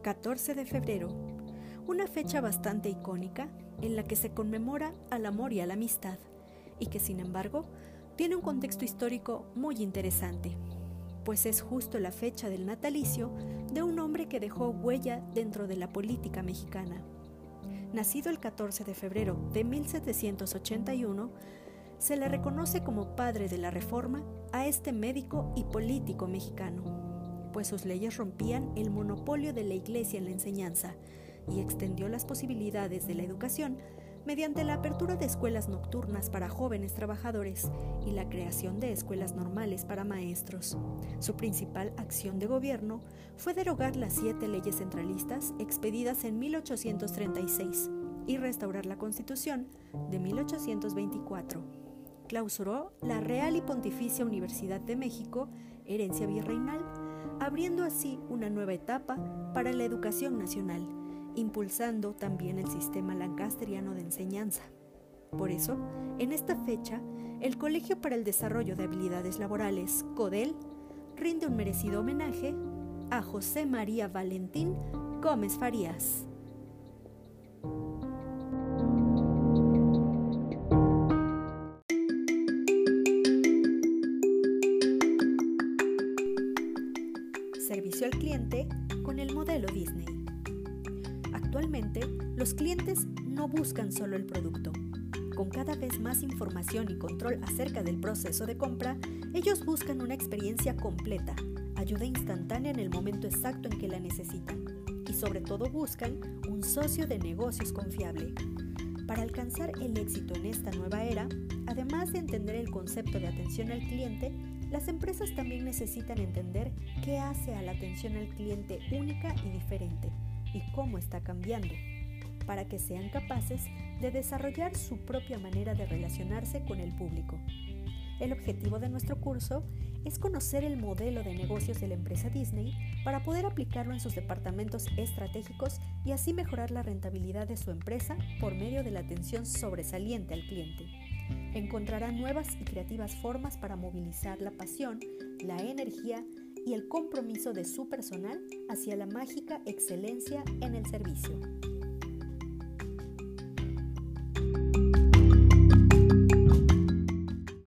14 de febrero, una fecha bastante icónica en la que se conmemora al amor y a la amistad, y que sin embargo tiene un contexto histórico muy interesante, pues es justo la fecha del natalicio de un hombre que dejó huella dentro de la política mexicana. Nacido el 14 de febrero de 1781, se le reconoce como padre de la reforma a este médico y político mexicano pues sus leyes rompían el monopolio de la Iglesia en la enseñanza y extendió las posibilidades de la educación mediante la apertura de escuelas nocturnas para jóvenes trabajadores y la creación de escuelas normales para maestros. Su principal acción de gobierno fue derogar las siete leyes centralistas expedidas en 1836 y restaurar la Constitución de 1824. Clausuró la Real y Pontificia Universidad de México, herencia virreinal, abriendo así una nueva etapa para la educación nacional, impulsando también el sistema lancasteriano de enseñanza. Por eso, en esta fecha, el Colegio para el Desarrollo de Habilidades Laborales, CODEL, rinde un merecido homenaje a José María Valentín Gómez Farías. Servicio al cliente con el modelo Disney. Actualmente, los clientes no buscan solo el producto. Con cada vez más información y control acerca del proceso de compra, ellos buscan una experiencia completa, ayuda instantánea en el momento exacto en que la necesitan y sobre todo buscan un socio de negocios confiable. Para alcanzar el éxito en esta nueva era, además de entender el concepto de atención al cliente, las empresas también necesitan entender qué hace a la atención al cliente única y diferente y cómo está cambiando, para que sean capaces de desarrollar su propia manera de relacionarse con el público. El objetivo de nuestro curso es conocer el modelo de negocios de la empresa Disney para poder aplicarlo en sus departamentos estratégicos y así mejorar la rentabilidad de su empresa por medio de la atención sobresaliente al cliente encontrará nuevas y creativas formas para movilizar la pasión, la energía y el compromiso de su personal hacia la mágica excelencia en el servicio.